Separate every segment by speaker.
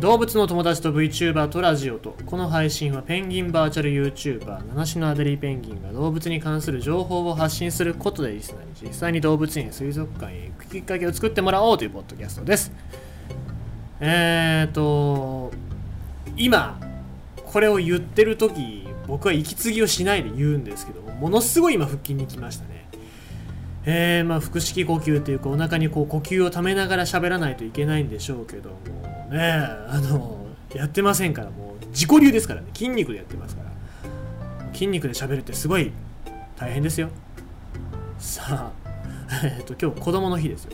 Speaker 1: 動物の友達と VTuber とラジオとこの配信はペンギンバーチャル YouTuber 七種のアデリーペンギンが動物に関する情報を発信することでリスナーに実際に動物園水族館へ行くきっかけを作ってもらおうというポッドキャストです。えーと今これを言ってる時僕は息継ぎをしないで言うんですけどもものすごい今腹筋に来ましたね。えー、まあ腹式呼吸というかお腹にこう呼吸をためながら喋らないといけないんでしょうけどもね。あのやってませんからもう自己流ですからね。筋肉でやってますから。筋肉で喋るってすごい大変ですよ。さあ えっ、と今日子供の日ですよ。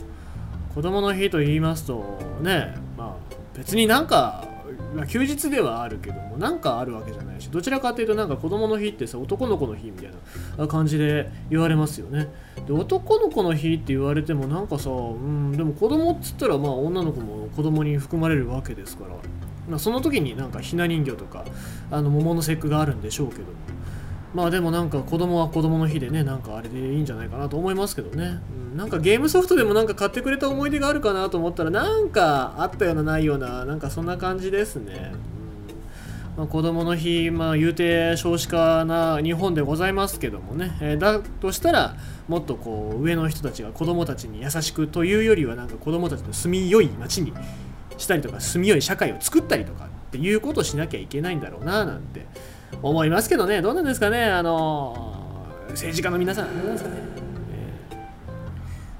Speaker 1: 子供の日と言いますとねまあ別になんかま休日ではあるけどもなんかあるわけじゃないしどちらかというとなんか子供の日ってさ男の子の日みたいな感じで言われますよね。で男の子の日って言われてもなんかさうんでも子供っつったらまあ女の子も子供に含まれるわけですからまあ、その時になんかひな人形とかあの桃の節句があるんでしょうけども。まあでもなんか子供は子供の日でねなんかあれでいいんじゃないかなと思いますけどね、うん、なんかゲームソフトでもなんか買ってくれた思い出があるかなと思ったらなんかあったようなないようななんかそんな感じですね、うん。まあ、子供の日まあ言うて少子化な日本でございますけどもね、えー、だとしたらもっとこう上の人たちが子供たちに優しくというよりはなんか子供たちの住みよい街にしたりとか住みよい社会を作ったりとかっていうことをしなきゃいけないんだろうななんて思いますけどね。どうなんですかね。あの政治家の皆さん。どうなんですかね、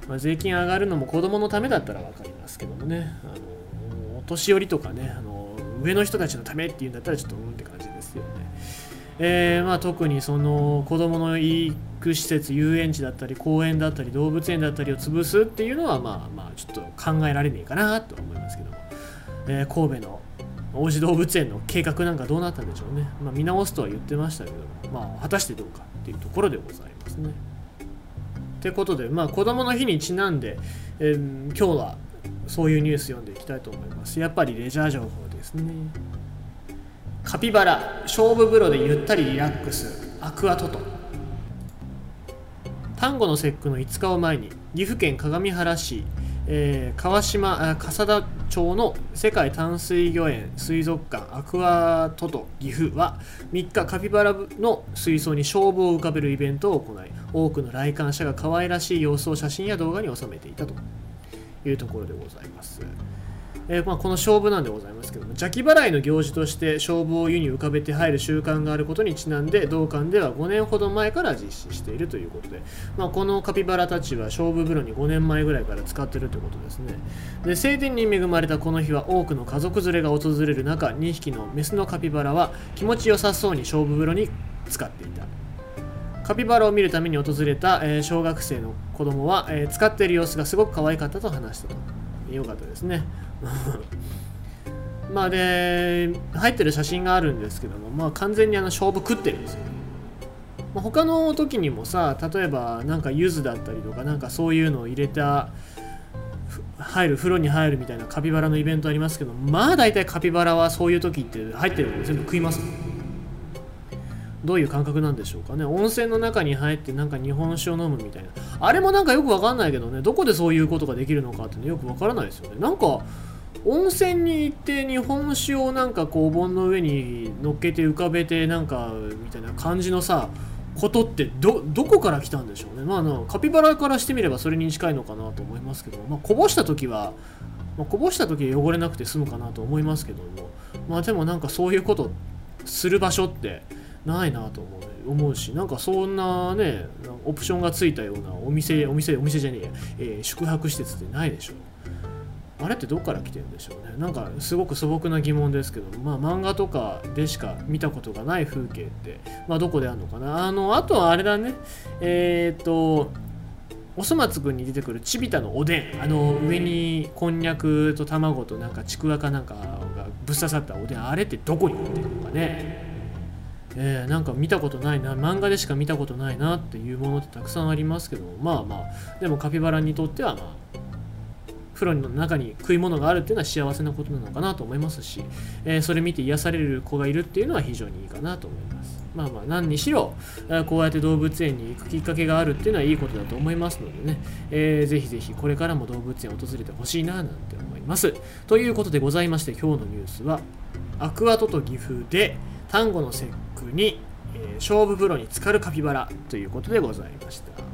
Speaker 1: え、まあ、税金上がるのも子供のためだったら分かりますけどもね。あのお年寄りとかね。あの上の人たちのためっていうんだったらちょっとうんって感じですよね。えー、まあ、特にその子どもの育施設遊園地だったり公園だったり動物園だったりを潰すっていうのはまあまあちょっと考えられねえかなと思いますけども、えー、神戸の王子動物園の計画なんかどうなったんでしょうね、まあ、見直すとは言ってましたけどまあ、果たしてどうかっていうところでございますね。ということで、まあ、子どもの日にちなんで、えー、今日はそういうニュース読んでいきたいと思います。やっぱりレジャー情報ですね。カピバラ、勝負風呂でゆったりリラックス、アクアトト。端午の節句の5日を前に、岐阜県各務原市、えー、川島笠田町の世界淡水魚園水族館アクアトト岐阜は3日カピバラの水槽に勝負を浮かべるイベントを行い多くの来館者が可愛らしい様子を写真や動画に収めていたというところでございます。えー、まあ、この勝負なんでございますけども邪気払いの行事として勝負を湯に浮かべて入る習慣があることにちなんで同館では5年ほど前から実施しているということで、まあ、このカピバラたちは勝負風呂に5年前ぐらいから使ってるということですね。で晴天に恵まれたこの日は多くの家族連れが訪れる中2匹のメスのカピバラは気持ちよさそうに勝負風呂に使っていた。カピバラを見るために訪れた、え、小学生の子供は、え、使っている様子がすごく可愛かったと話したと。よかったですね。まあで入ってる写真があるんですけどもまあ完全にあの勝負食ってるんですよ、まあ、他の時にもさ例えばなんか柚子だったりとかなんかそういうのを入れた入る風呂に入るみたいなカピバラのイベントありますけどまあ大体カピバラはそういう時って入ってるの全部食いますどういう感覚なんでしょうかね。温泉の中に入ってなんか日本酒を飲むみたいな。あれもなんかよくわかんないけどね。どこでそういうことができるのかっていうのよくわからないですよね。なんか温泉に行って日本酒をなんかこうお盆の上に乗っけて浮かべてなんかみたいな感じのさことってどどこから来たんでしょうね。まあのカピバラからしてみればそれに近いのかなと思いますけど、まあ、こぼした時は、まあ、こぼした時は汚れなくて済むかなと思いますけども。まあでもなんかそういうことする場所ってないなと思う思うしなんかそんなねオプションがついたようなお店お店お店じゃねえ、えー、宿泊施設ってないでしょ。あれってどっから来てるんでしょうね。なんかすごく素朴な疑問ですけどまあ漫画とかでしか見たことがない風景ってまあどこであるのかな。あのあとはあれだね。えっ、とおそ松くんに出てくるちびたのおでん。あの上にこんにゃくと卵となんかちくわかなんかがぶっ刺さったおでん。あれってどこに売ってるのかね。えー、なんか見たことないな漫画でしか見たことないなっていうものってたくさんありますけどまあまあでもカピバラにとってはまあ風呂の中に食い物があるっていうのは幸せなことなのかなと思いますし、えー、それ見て癒される子がいるっていうのは非常にいいかなと思います。まあまあ何にしろこうやって動物園に行くきっかけがあるっていうのはいいことだと思いますのでね、えー、ぜひぜひこれからも動物園を訪れてほしいななんて思います。ということでございまして今日のニュースはアクアトと岐阜で端午の節句に、えー、勝負風呂に浸かるカピバラということでございました。